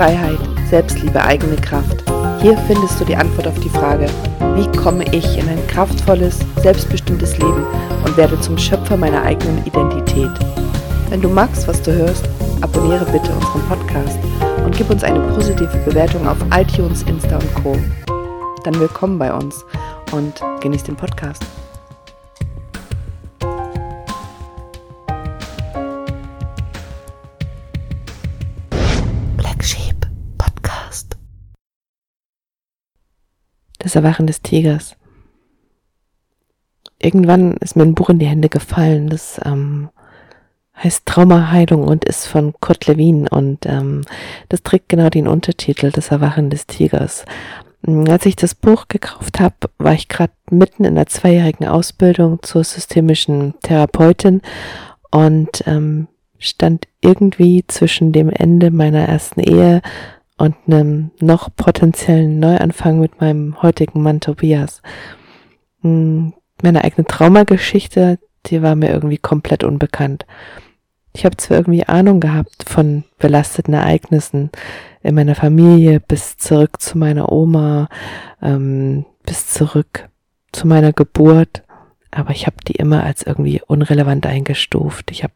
Freiheit, Selbstliebe, eigene Kraft. Hier findest du die Antwort auf die Frage, wie komme ich in ein kraftvolles, selbstbestimmtes Leben und werde zum Schöpfer meiner eigenen Identität. Wenn du magst, was du hörst, abonniere bitte unseren Podcast und gib uns eine positive Bewertung auf iTunes, Insta und Co. Dann willkommen bei uns und genieß den Podcast. Das Erwachen des Tigers. Irgendwann ist mir ein Buch in die Hände gefallen, das ähm, heißt Traumaheilung und ist von Kurt Lewin und ähm, das trägt genau den Untertitel Das Erwachen des Tigers. Hm, als ich das Buch gekauft habe, war ich gerade mitten in der zweijährigen Ausbildung zur systemischen Therapeutin und ähm, stand irgendwie zwischen dem Ende meiner ersten Ehe und einem noch potenziellen Neuanfang mit meinem heutigen Mann Tobias. Hm, meine eigene Traumageschichte, die war mir irgendwie komplett unbekannt. Ich habe zwar irgendwie Ahnung gehabt von belasteten Ereignissen in meiner Familie bis zurück zu meiner Oma, ähm, bis zurück zu meiner Geburt, aber ich habe die immer als irgendwie unrelevant eingestuft. Ich habe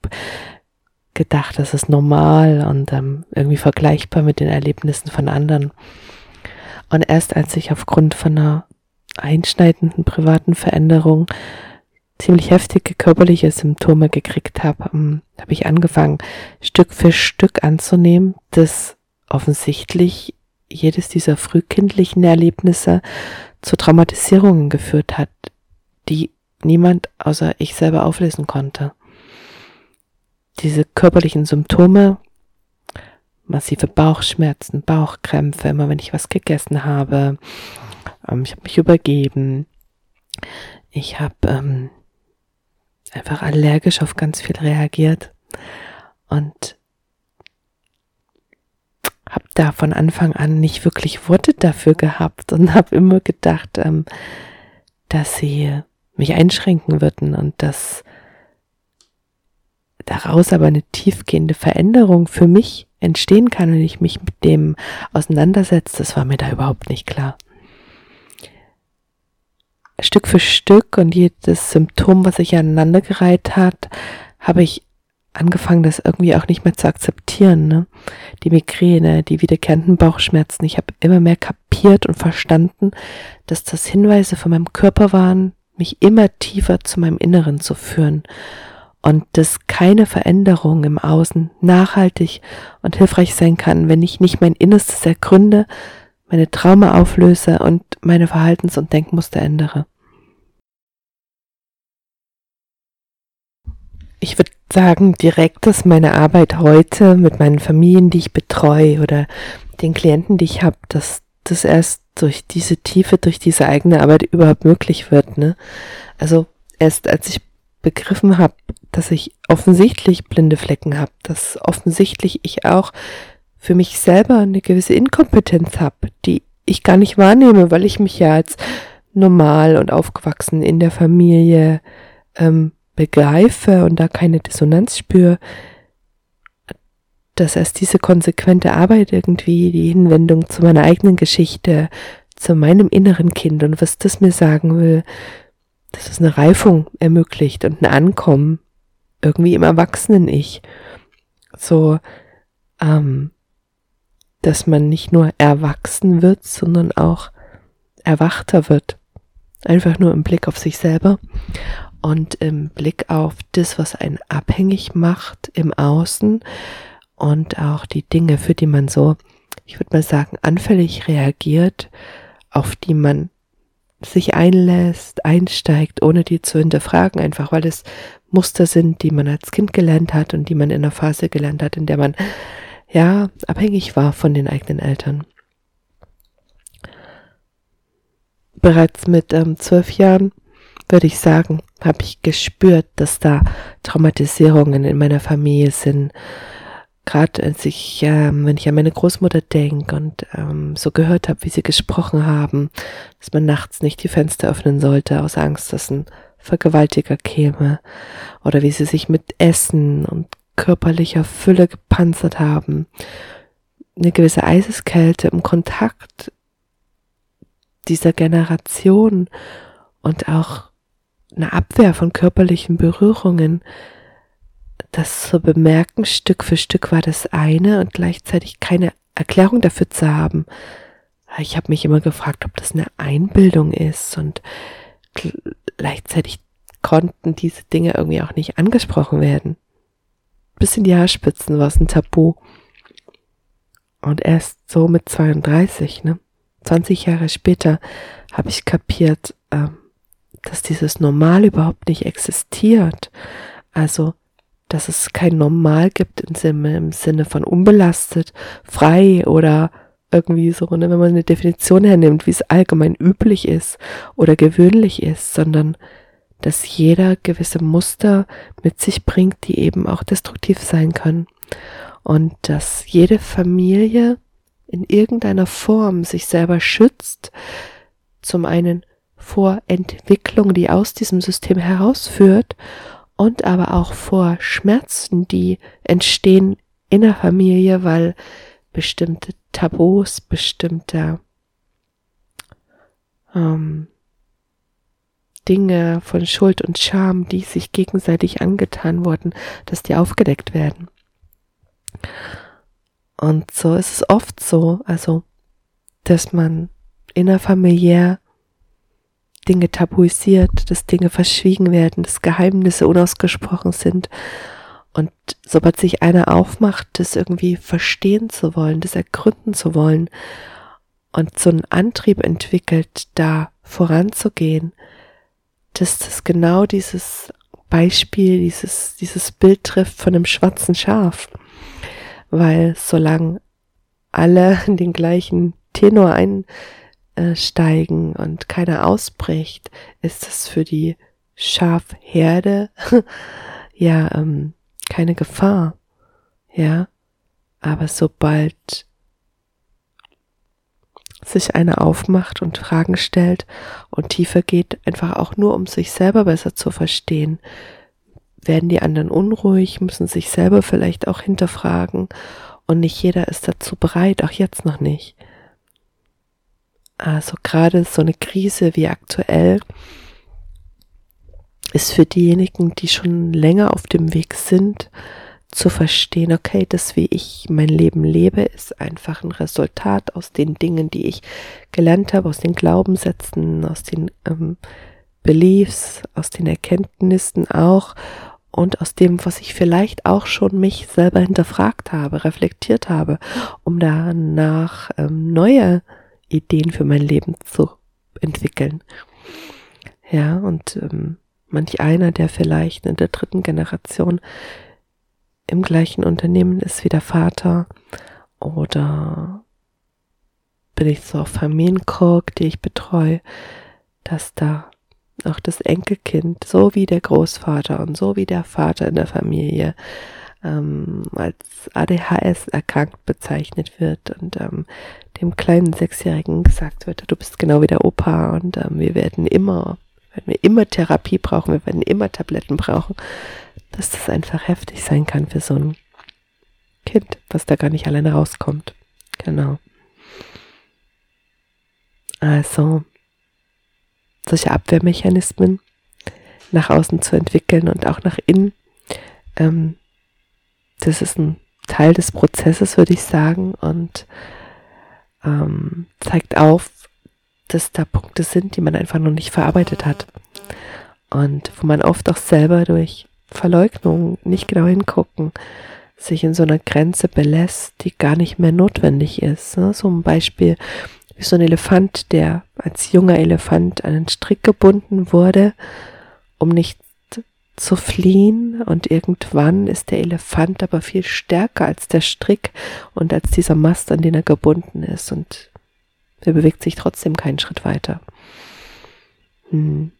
gedacht, das ist normal und ähm, irgendwie vergleichbar mit den Erlebnissen von anderen. Und erst als ich aufgrund von einer einschneidenden privaten Veränderung ziemlich heftige körperliche Symptome gekriegt habe, ähm, habe ich angefangen, Stück für Stück anzunehmen, dass offensichtlich jedes dieser frühkindlichen Erlebnisse zu Traumatisierungen geführt hat, die niemand außer ich selber auflesen konnte. Diese körperlichen Symptome, massive Bauchschmerzen, Bauchkrämpfe, immer wenn ich was gegessen habe, ähm, ich habe mich übergeben, ich habe ähm, einfach allergisch auf ganz viel reagiert und habe da von Anfang an nicht wirklich Worte dafür gehabt und habe immer gedacht, ähm, dass sie mich einschränken würden und dass daraus aber eine tiefgehende Veränderung für mich entstehen kann, wenn ich mich mit dem auseinandersetze, das war mir da überhaupt nicht klar. Stück für Stück und jedes Symptom, was sich aneinandergereiht hat, habe ich angefangen, das irgendwie auch nicht mehr zu akzeptieren. Ne? Die Migräne, die wiederkehrenden Bauchschmerzen. Ich habe immer mehr kapiert und verstanden, dass das Hinweise von meinem Körper waren, mich immer tiefer zu meinem Inneren zu führen und dass keine Veränderung im Außen nachhaltig und hilfreich sein kann, wenn ich nicht mein Innerstes ergründe, meine Trauma auflöse und meine Verhaltens- und Denkmuster ändere. Ich würde sagen direkt, dass meine Arbeit heute mit meinen Familien, die ich betreue oder den Klienten, die ich habe, dass das erst durch diese Tiefe, durch diese eigene Arbeit überhaupt möglich wird. Ne? Also erst als ich begriffen habe, dass ich offensichtlich blinde Flecken habe, dass offensichtlich ich auch für mich selber eine gewisse Inkompetenz habe, die ich gar nicht wahrnehme, weil ich mich ja als normal und aufgewachsen in der Familie ähm, begreife und da keine Dissonanz spüre, dass erst diese konsequente Arbeit irgendwie die Hinwendung zu meiner eigenen Geschichte, zu meinem inneren Kind und was das mir sagen will, dass es eine Reifung ermöglicht und ein Ankommen irgendwie im Erwachsenen-Ich. So, ähm, dass man nicht nur erwachsen wird, sondern auch erwachter wird. Einfach nur im Blick auf sich selber und im Blick auf das, was einen abhängig macht im Außen und auch die Dinge, für die man so, ich würde mal sagen, anfällig reagiert, auf die man sich einlässt, einsteigt, ohne die zu hinterfragen, einfach weil es Muster sind, die man als Kind gelernt hat und die man in einer Phase gelernt hat, in der man ja abhängig war von den eigenen Eltern. Bereits mit ähm, zwölf Jahren würde ich sagen, habe ich gespürt, dass da Traumatisierungen in meiner Familie sind. Gerade als ich, ähm, wenn ich an meine Großmutter denke und ähm, so gehört habe, wie sie gesprochen haben, dass man nachts nicht die Fenster öffnen sollte aus Angst, dass ein Vergewaltiger käme, oder wie sie sich mit Essen und körperlicher Fülle gepanzert haben, eine gewisse Eiseskälte im Kontakt dieser Generation und auch eine Abwehr von körperlichen Berührungen, das zu bemerken, Stück für Stück war das eine und gleichzeitig keine Erklärung dafür zu haben. Ich habe mich immer gefragt, ob das eine Einbildung ist und gleichzeitig konnten diese Dinge irgendwie auch nicht angesprochen werden. Bis in die Haarspitzen war es ein Tabu. Und erst so mit 32, ne? 20 Jahre später habe ich kapiert, äh, dass dieses Normal überhaupt nicht existiert. Also, dass es kein Normal gibt im Sinne, von unbelastet, frei oder irgendwie so, ne, wenn man eine Definition hernimmt, wie es allgemein üblich ist oder gewöhnlich ist, sondern dass jeder gewisse Muster mit sich bringt, die eben auch destruktiv sein können. Und dass jede Familie in irgendeiner Form sich selber schützt, zum einen vor Entwicklung, die aus diesem System herausführt, und aber auch vor Schmerzen, die entstehen in der Familie, weil bestimmte Tabus, bestimmte ähm, Dinge von Schuld und Scham, die sich gegenseitig angetan wurden, dass die aufgedeckt werden. Und so ist es oft so, also, dass man innerfamiliär Dinge tabuisiert, dass Dinge verschwiegen werden, dass Geheimnisse unausgesprochen sind. Und sobald sich einer aufmacht, das irgendwie verstehen zu wollen, das ergründen zu wollen und so einen Antrieb entwickelt, da voranzugehen, dass das genau dieses Beispiel, dieses, dieses Bild trifft von einem schwarzen Schaf. Weil solange alle den gleichen Tenor einsteigen und keiner ausbricht, ist es für die Schafherde ja ähm, keine Gefahr. Ja, aber sobald sich einer aufmacht und Fragen stellt und tiefer geht, einfach auch nur um sich selber besser zu verstehen. Werden die anderen unruhig, müssen sich selber vielleicht auch hinterfragen und nicht jeder ist dazu bereit, auch jetzt noch nicht. Also gerade so eine Krise wie aktuell ist für diejenigen, die schon länger auf dem Weg sind, zu verstehen, okay, das, wie ich mein Leben lebe, ist einfach ein Resultat aus den Dingen, die ich gelernt habe, aus den Glaubenssätzen, aus den ähm, Beliefs, aus den Erkenntnissen auch und aus dem, was ich vielleicht auch schon mich selber hinterfragt habe, reflektiert habe, um danach ähm, neue Ideen für mein Leben zu entwickeln. Ja, und ähm, manch einer, der vielleicht in der dritten Generation im gleichen Unternehmen ist wie der Vater oder bin ich so auf Familienkork, die ich betreue, dass da auch das Enkelkind, so wie der Großvater und so wie der Vater in der Familie, ähm, als ADHS erkrankt bezeichnet wird und ähm, dem kleinen Sechsjährigen gesagt wird, du bist genau wie der Opa und ähm, wir werden immer, werden wir immer Therapie brauchen, wir werden immer Tabletten brauchen dass das einfach heftig sein kann für so ein Kind, was da gar nicht alleine rauskommt. Genau. Also, solche Abwehrmechanismen nach außen zu entwickeln und auch nach innen, ähm, das ist ein Teil des Prozesses, würde ich sagen, und ähm, zeigt auf, dass da Punkte sind, die man einfach noch nicht verarbeitet hat. Und wo man oft auch selber durch Verleugnung, nicht genau hingucken, sich in so einer Grenze belässt, die gar nicht mehr notwendig ist. Ne? So ein Beispiel wie so ein Elefant, der als junger Elefant an einen Strick gebunden wurde, um nicht zu fliehen und irgendwann ist der Elefant aber viel stärker als der Strick und als dieser Mast, an den er gebunden ist und er bewegt sich trotzdem keinen Schritt weiter. Hm.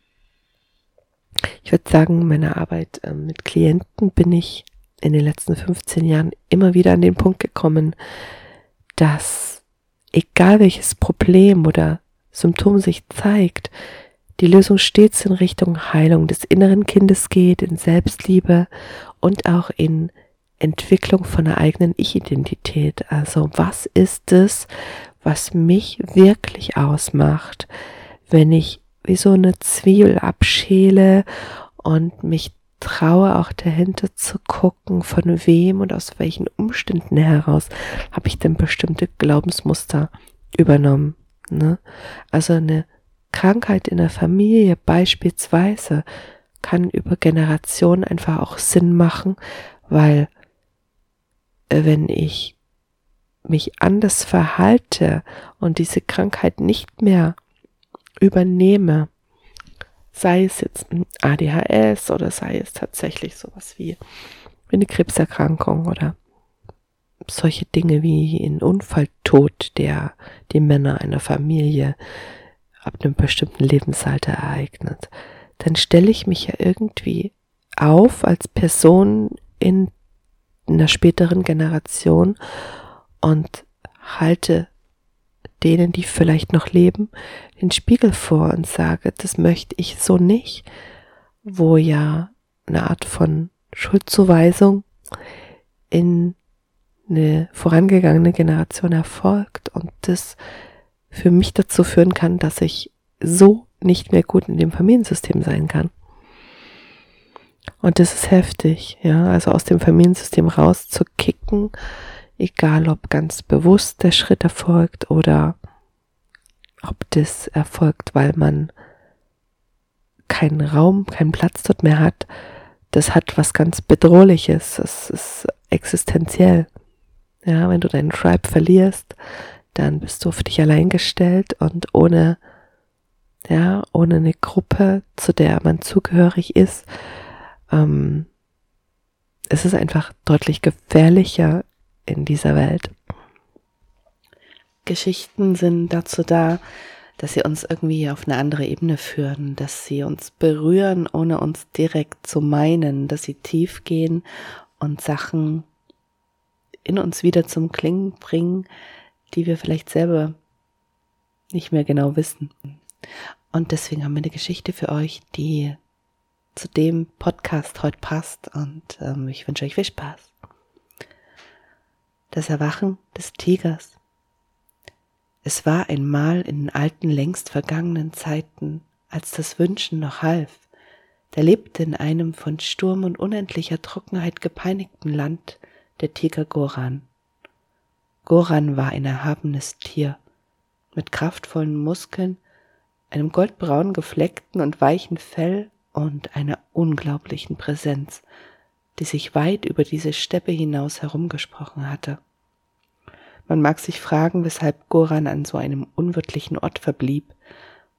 Ich würde sagen, meine Arbeit ähm, mit Klienten bin ich in den letzten 15 Jahren immer wieder an den Punkt gekommen, dass egal welches Problem oder Symptom sich zeigt, die Lösung stets in Richtung Heilung des inneren Kindes geht, in Selbstliebe und auch in Entwicklung von einer eigenen Ich-Identität. Also was ist es, was mich wirklich ausmacht, wenn ich wie so eine Zwiebel abschäle und mich traue auch dahinter zu gucken, von wem und aus welchen Umständen heraus habe ich denn bestimmte Glaubensmuster übernommen. Ne? Also eine Krankheit in der Familie beispielsweise kann über Generationen einfach auch Sinn machen, weil äh, wenn ich mich anders verhalte und diese Krankheit nicht mehr übernehme, sei es jetzt ein ADHS oder sei es tatsächlich sowas wie eine Krebserkrankung oder solche Dinge wie ein Unfalltod, der die Männer einer Familie ab einem bestimmten Lebensalter ereignet, dann stelle ich mich ja irgendwie auf als Person in einer späteren Generation und halte denen, die vielleicht noch leben, den Spiegel vor und sage, das möchte ich so nicht, wo ja eine Art von Schuldzuweisung in eine vorangegangene Generation erfolgt. Und das für mich dazu führen kann, dass ich so nicht mehr gut in dem Familiensystem sein kann. Und das ist heftig, ja, also aus dem Familiensystem rauszukicken, egal ob ganz bewusst der Schritt erfolgt oder ob das erfolgt, weil man keinen Raum, keinen Platz dort mehr hat, das hat was ganz Bedrohliches, das ist existenziell. Ja, wenn du deinen Tribe verlierst, dann bist du auf dich allein gestellt und ohne, ja, ohne eine Gruppe, zu der man zugehörig ist, ähm, es ist einfach deutlich gefährlicher in dieser Welt. Geschichten sind dazu da, dass sie uns irgendwie auf eine andere Ebene führen, dass sie uns berühren, ohne uns direkt zu meinen, dass sie tief gehen und Sachen in uns wieder zum Klingen bringen, die wir vielleicht selber nicht mehr genau wissen. Und deswegen haben wir eine Geschichte für euch, die zu dem Podcast heute passt und ähm, ich wünsche euch viel Spaß. Das Erwachen des Tigers. Es war einmal in den alten, längst vergangenen Zeiten, als das Wünschen noch half, da lebte in einem von Sturm und unendlicher Trockenheit gepeinigten Land der Tiger Goran. Goran war ein erhabenes Tier, mit kraftvollen Muskeln, einem goldbraun gefleckten und weichen Fell und einer unglaublichen Präsenz, die sich weit über diese Steppe hinaus herumgesprochen hatte. Man mag sich fragen, weshalb Goran an so einem unwirtlichen Ort verblieb,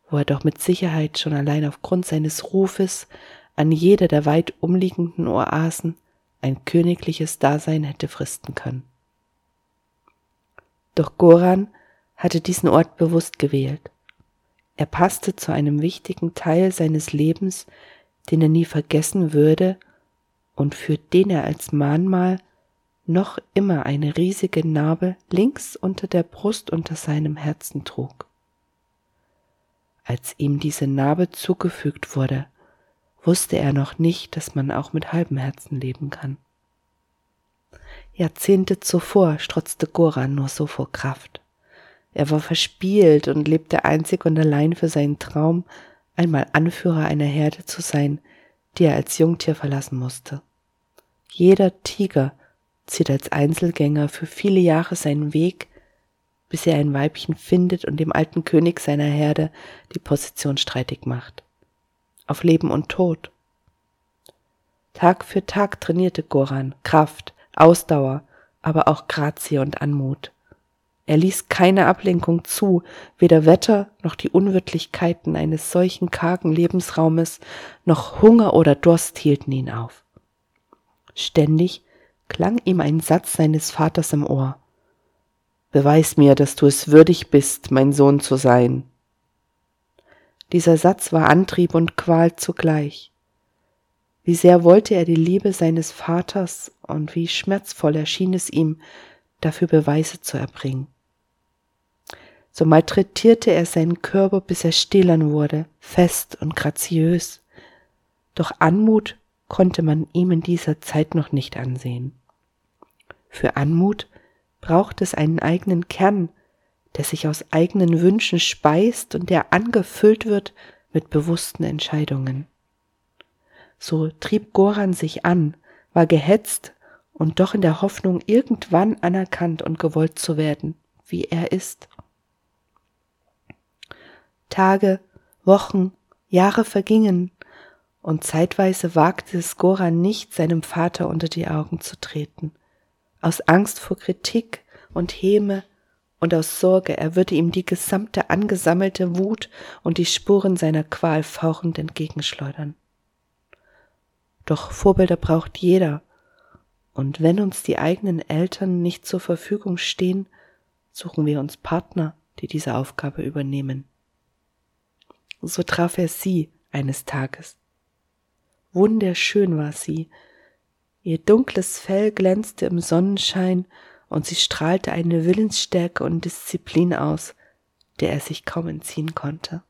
wo er doch mit Sicherheit schon allein aufgrund seines Rufes an jeder der weit umliegenden Oasen ein königliches Dasein hätte fristen können. Doch Goran hatte diesen Ort bewusst gewählt. Er passte zu einem wichtigen Teil seines Lebens, den er nie vergessen würde und für den er als Mahnmal noch immer eine riesige Narbe links unter der Brust unter seinem Herzen trug. Als ihm diese Narbe zugefügt wurde, wusste er noch nicht, dass man auch mit halbem Herzen leben kann. Jahrzehnte zuvor strotzte Goran nur so vor Kraft. Er war verspielt und lebte einzig und allein für seinen Traum, einmal Anführer einer Herde zu sein, die er als Jungtier verlassen musste. Jeder Tiger zieht als Einzelgänger für viele Jahre seinen Weg, bis er ein Weibchen findet und dem alten König seiner Herde die Position streitig macht. Auf Leben und Tod. Tag für Tag trainierte Goran Kraft, Ausdauer, aber auch Grazie und Anmut. Er ließ keine Ablenkung zu, weder Wetter noch die Unwirtlichkeiten eines solchen kargen Lebensraumes, noch Hunger oder Durst hielten ihn auf. Ständig klang ihm ein Satz seines Vaters im Ohr. Beweis mir, dass du es würdig bist, mein Sohn zu sein. Dieser Satz war Antrieb und Qual zugleich. Wie sehr wollte er die Liebe seines Vaters und wie schmerzvoll erschien es ihm, dafür Beweise zu erbringen. So malträtierte er seinen Körper, bis er stählern wurde, fest und graziös. Doch Anmut konnte man ihm in dieser Zeit noch nicht ansehen. Für Anmut braucht es einen eigenen Kern, der sich aus eigenen Wünschen speist und der angefüllt wird mit bewussten Entscheidungen. So trieb Goran sich an, war gehetzt und doch in der Hoffnung, irgendwann anerkannt und gewollt zu werden, wie er ist. Tage, Wochen, Jahre vergingen, und zeitweise wagte es Goran nicht, seinem Vater unter die Augen zu treten. Aus Angst vor Kritik und Häme und aus Sorge, er würde ihm die gesamte angesammelte Wut und die Spuren seiner Qual fauchend entgegenschleudern. Doch Vorbilder braucht jeder, und wenn uns die eigenen Eltern nicht zur Verfügung stehen, suchen wir uns Partner, die diese Aufgabe übernehmen. So traf er sie eines Tages. Wunderschön war sie, ihr dunkles Fell glänzte im Sonnenschein und sie strahlte eine Willensstärke und Disziplin aus, der er sich kaum entziehen konnte.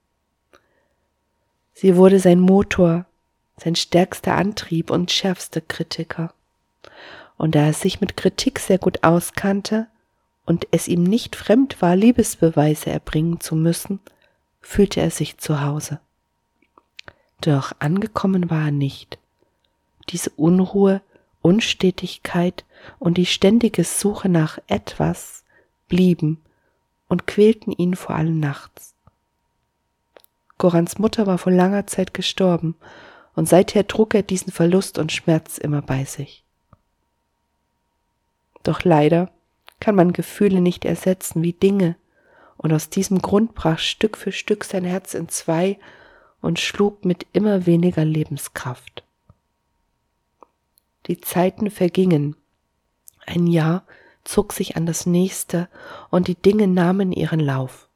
Sie wurde sein Motor, sein stärkster Antrieb und schärfster Kritiker. Und da er sich mit Kritik sehr gut auskannte und es ihm nicht fremd war, Liebesbeweise erbringen zu müssen, fühlte er sich zu Hause. Doch angekommen war er nicht. Diese Unruhe, Unstetigkeit und die ständige Suche nach etwas blieben und quälten ihn vor allem nachts. Gorans Mutter war vor langer Zeit gestorben, und seither trug er diesen Verlust und Schmerz immer bei sich. Doch leider kann man Gefühle nicht ersetzen wie Dinge, und aus diesem Grund brach Stück für Stück sein Herz in zwei und schlug mit immer weniger Lebenskraft. Die Zeiten vergingen, ein Jahr zog sich an das nächste und die Dinge nahmen ihren Lauf.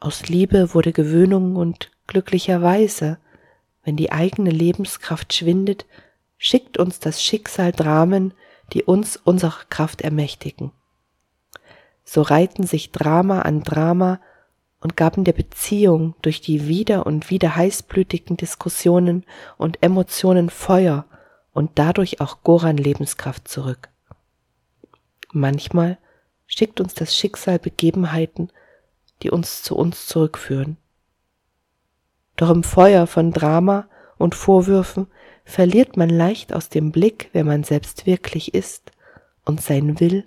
Aus Liebe wurde Gewöhnung und glücklicherweise, wenn die eigene Lebenskraft schwindet, schickt uns das Schicksal Dramen, die uns unserer Kraft ermächtigen. So reihten sich Drama an Drama und gaben der Beziehung durch die wieder und wieder heißblütigen Diskussionen und Emotionen Feuer und dadurch auch Goran Lebenskraft zurück. Manchmal schickt uns das Schicksal Begebenheiten, die uns zu uns zurückführen. Doch im Feuer von Drama und Vorwürfen verliert man leicht aus dem Blick, wer man selbst wirklich ist und sein will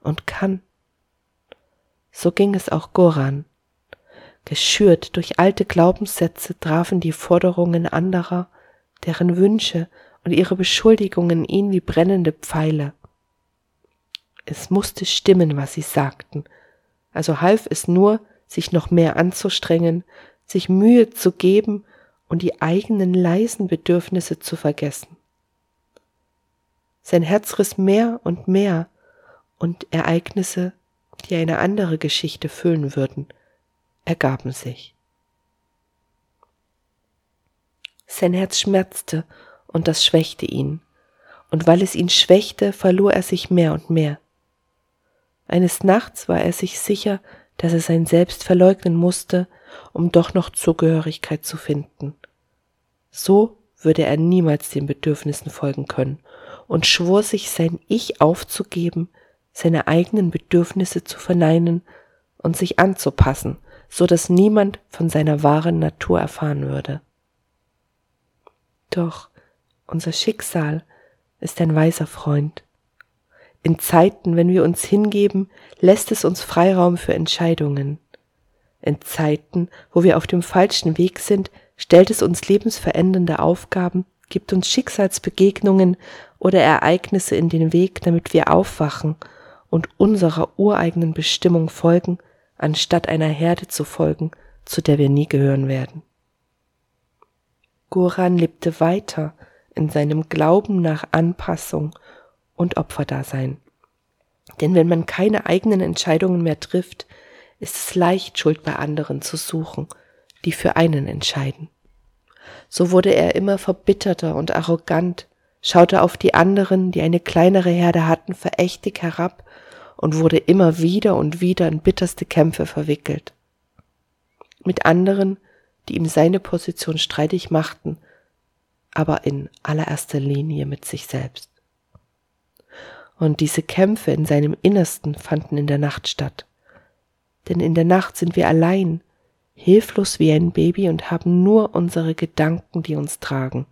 und kann. So ging es auch Goran. Geschürt durch alte Glaubenssätze trafen die Forderungen anderer, deren Wünsche und ihre Beschuldigungen ihn wie brennende Pfeile. Es musste stimmen, was sie sagten, also half es nur, sich noch mehr anzustrengen, sich Mühe zu geben und die eigenen leisen Bedürfnisse zu vergessen. Sein Herz riss mehr und mehr, und Ereignisse, die eine andere Geschichte füllen würden, ergaben sich. Sein Herz schmerzte, und das schwächte ihn, und weil es ihn schwächte, verlor er sich mehr und mehr. Eines Nachts war er sich sicher, dass er sein Selbst verleugnen musste, um doch noch Zugehörigkeit zu finden. So würde er niemals den Bedürfnissen folgen können und schwor sich sein Ich aufzugeben, seine eigenen Bedürfnisse zu verneinen und sich anzupassen, so dass niemand von seiner wahren Natur erfahren würde. Doch unser Schicksal ist ein weiser Freund. In Zeiten, wenn wir uns hingeben, lässt es uns Freiraum für Entscheidungen. In Zeiten, wo wir auf dem falschen Weg sind, stellt es uns lebensverändernde Aufgaben, gibt uns Schicksalsbegegnungen oder Ereignisse in den Weg, damit wir aufwachen und unserer ureigenen Bestimmung folgen, anstatt einer Herde zu folgen, zu der wir nie gehören werden. Goran lebte weiter in seinem Glauben nach Anpassung und Opferdasein. Denn wenn man keine eigenen Entscheidungen mehr trifft, ist es leicht, Schuld bei anderen zu suchen, die für einen entscheiden. So wurde er immer verbitterter und arrogant, schaute auf die anderen, die eine kleinere Herde hatten, verächtig herab und wurde immer wieder und wieder in bitterste Kämpfe verwickelt. Mit anderen, die ihm seine Position streitig machten, aber in allererster Linie mit sich selbst. Und diese Kämpfe in seinem Innersten fanden in der Nacht statt. Denn in der Nacht sind wir allein, hilflos wie ein Baby und haben nur unsere Gedanken, die uns tragen.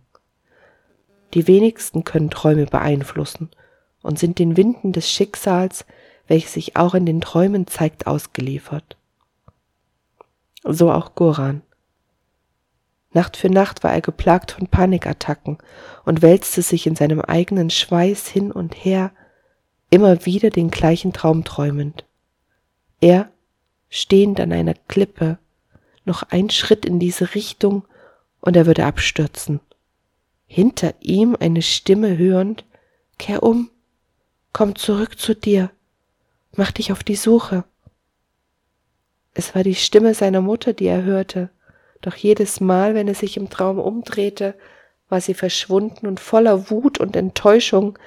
Die wenigsten können Träume beeinflussen und sind den Winden des Schicksals, welches sich auch in den Träumen zeigt, ausgeliefert. So auch Goran. Nacht für Nacht war er geplagt von Panikattacken und wälzte sich in seinem eigenen Schweiß hin und her, immer wieder den gleichen Traum träumend. Er, stehend an einer Klippe, noch ein Schritt in diese Richtung, und er würde abstürzen. Hinter ihm eine Stimme hörend, Kehr um, komm zurück zu dir, mach dich auf die Suche. Es war die Stimme seiner Mutter, die er hörte, doch jedes Mal, wenn er sich im Traum umdrehte, war sie verschwunden und voller Wut und Enttäuschung,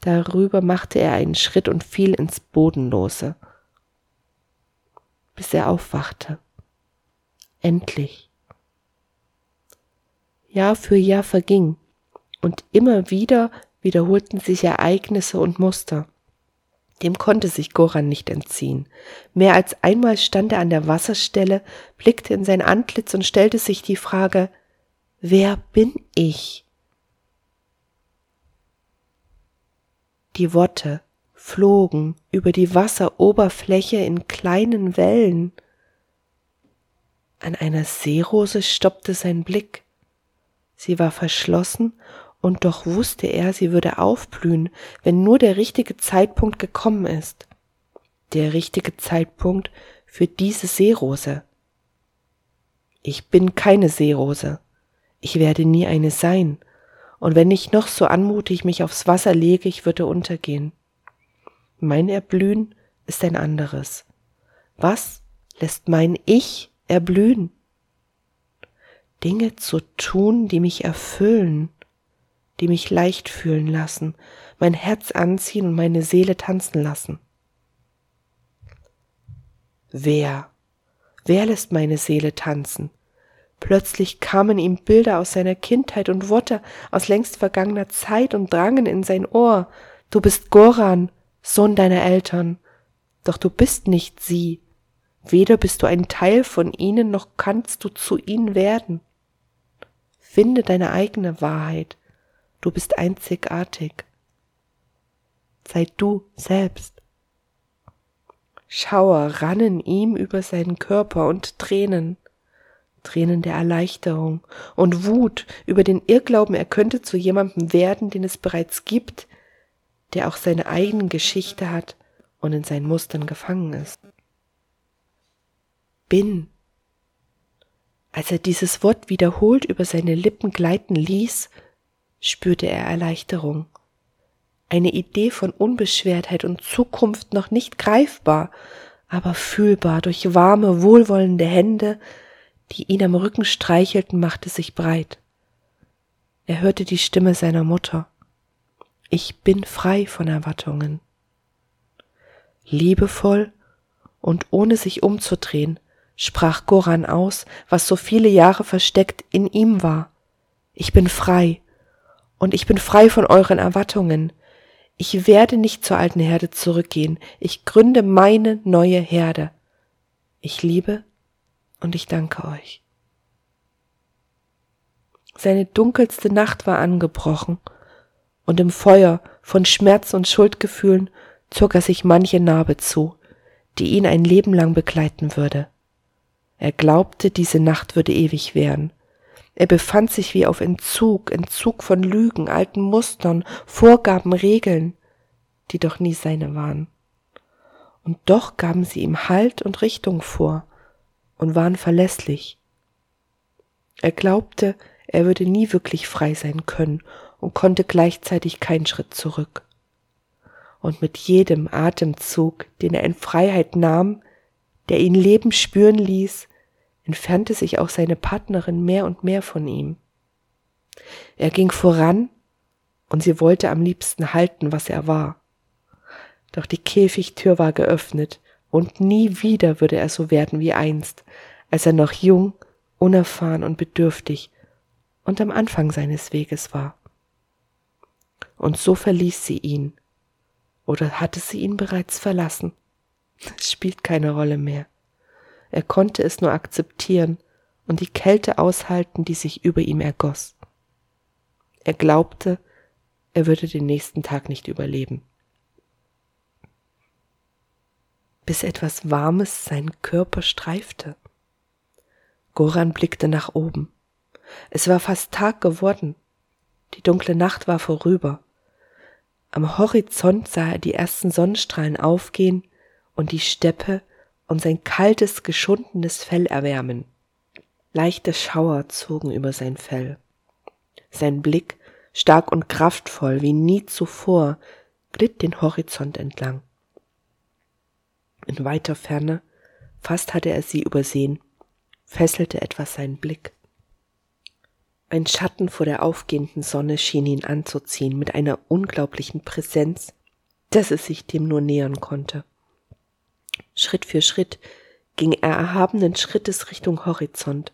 darüber machte er einen Schritt und fiel ins Bodenlose, bis er aufwachte. Endlich. Jahr für Jahr verging, und immer wieder wiederholten sich Ereignisse und Muster. Dem konnte sich Goran nicht entziehen. Mehr als einmal stand er an der Wasserstelle, blickte in sein Antlitz und stellte sich die Frage Wer bin ich? Die Worte flogen über die Wasseroberfläche in kleinen Wellen. An einer Seerose stoppte sein Blick. Sie war verschlossen und doch wusste er, sie würde aufblühen, wenn nur der richtige Zeitpunkt gekommen ist. Der richtige Zeitpunkt für diese Seerose. Ich bin keine Seerose. Ich werde nie eine sein. Und wenn ich noch so anmutig mich aufs Wasser lege, ich würde untergehen. Mein Erblühen ist ein anderes. Was lässt mein Ich erblühen? Dinge zu tun, die mich erfüllen, die mich leicht fühlen lassen, mein Herz anziehen und meine Seele tanzen lassen. Wer, wer lässt meine Seele tanzen? Plötzlich kamen ihm Bilder aus seiner Kindheit und Worte aus längst vergangener Zeit und drangen in sein Ohr. Du bist Goran, Sohn deiner Eltern, doch du bist nicht sie. Weder bist du ein Teil von ihnen, noch kannst du zu ihnen werden. Finde deine eigene Wahrheit, Du bist einzigartig. Sei du selbst. Schauer rannen ihm über seinen Körper und Tränen, Tränen der Erleichterung und Wut über den Irrglauben, er könnte zu jemandem werden, den es bereits gibt, der auch seine eigene Geschichte hat und in seinen Mustern gefangen ist. Bin. Als er dieses Wort wiederholt über seine Lippen gleiten ließ, spürte er Erleichterung. Eine Idee von Unbeschwertheit und Zukunft noch nicht greifbar, aber fühlbar durch warme, wohlwollende Hände, die ihn am Rücken streichelten, machte sich breit. Er hörte die Stimme seiner Mutter. Ich bin frei von Erwartungen. Liebevoll und ohne sich umzudrehen, sprach Goran aus, was so viele Jahre versteckt in ihm war. Ich bin frei und ich bin frei von euren Erwartungen. Ich werde nicht zur alten Herde zurückgehen. Ich gründe meine neue Herde. Ich liebe und ich danke euch. Seine dunkelste Nacht war angebrochen, und im Feuer von Schmerz und Schuldgefühlen zog er sich manche Narbe zu, die ihn ein Leben lang begleiten würde. Er glaubte, diese Nacht würde ewig währen, er befand sich wie auf Entzug, Entzug von Lügen, alten Mustern, Vorgaben, Regeln, die doch nie seine waren. Und doch gaben sie ihm Halt und Richtung vor und waren verlässlich. Er glaubte, er würde nie wirklich frei sein können und konnte gleichzeitig keinen Schritt zurück. Und mit jedem Atemzug, den er in Freiheit nahm, der ihn Leben spüren ließ, entfernte sich auch seine Partnerin mehr und mehr von ihm. Er ging voran, und sie wollte am liebsten halten, was er war. Doch die Käfigtür war geöffnet, und nie wieder würde er so werden wie einst, als er noch jung, unerfahren und bedürftig und am Anfang seines Weges war. Und so verließ sie ihn, Oder hatte sie ihn bereits verlassen? Es spielt keine Rolle mehr. Er konnte es nur akzeptieren und die Kälte aushalten, die sich über ihm ergoss. Er glaubte, er würde den nächsten Tag nicht überleben. Bis etwas Warmes seinen Körper streifte. Goran blickte nach oben. Es war fast Tag geworden. Die dunkle Nacht war vorüber. Am Horizont sah er die ersten Sonnenstrahlen aufgehen und die Steppe und sein kaltes, geschundenes Fell erwärmen. Leichte Schauer zogen über sein Fell. Sein Blick, stark und kraftvoll wie nie zuvor, glitt den Horizont entlang. In weiter Ferne, fast hatte er sie übersehen, fesselte etwas seinen Blick. Ein Schatten vor der aufgehenden Sonne schien ihn anzuziehen mit einer unglaublichen Präsenz, dass es sich dem nur nähern konnte. Schritt für Schritt ging er erhabenen Schrittes Richtung Horizont.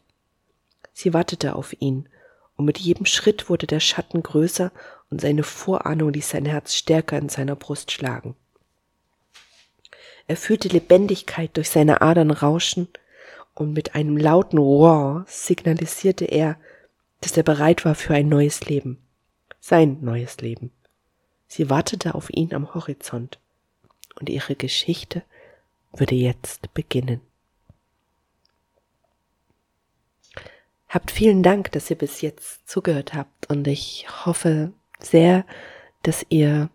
Sie wartete auf ihn, und mit jedem Schritt wurde der Schatten größer und seine Vorahnung ließ sein Herz stärker in seiner Brust schlagen. Er fühlte Lebendigkeit durch seine Adern rauschen, und mit einem lauten Roar signalisierte er, dass er bereit war für ein neues Leben. Sein neues Leben. Sie wartete auf ihn am Horizont, und ihre Geschichte würde jetzt beginnen. Habt vielen Dank, dass ihr bis jetzt zugehört habt und ich hoffe sehr, dass ihr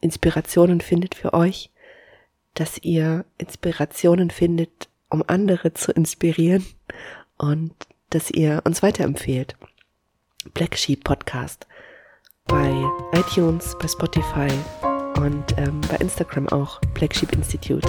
Inspirationen findet für euch, dass ihr Inspirationen findet, um andere zu inspirieren und dass ihr uns weiterempfehlt. Black Sheep Podcast bei iTunes, bei Spotify und ähm, bei Instagram auch Black Sheep Institute.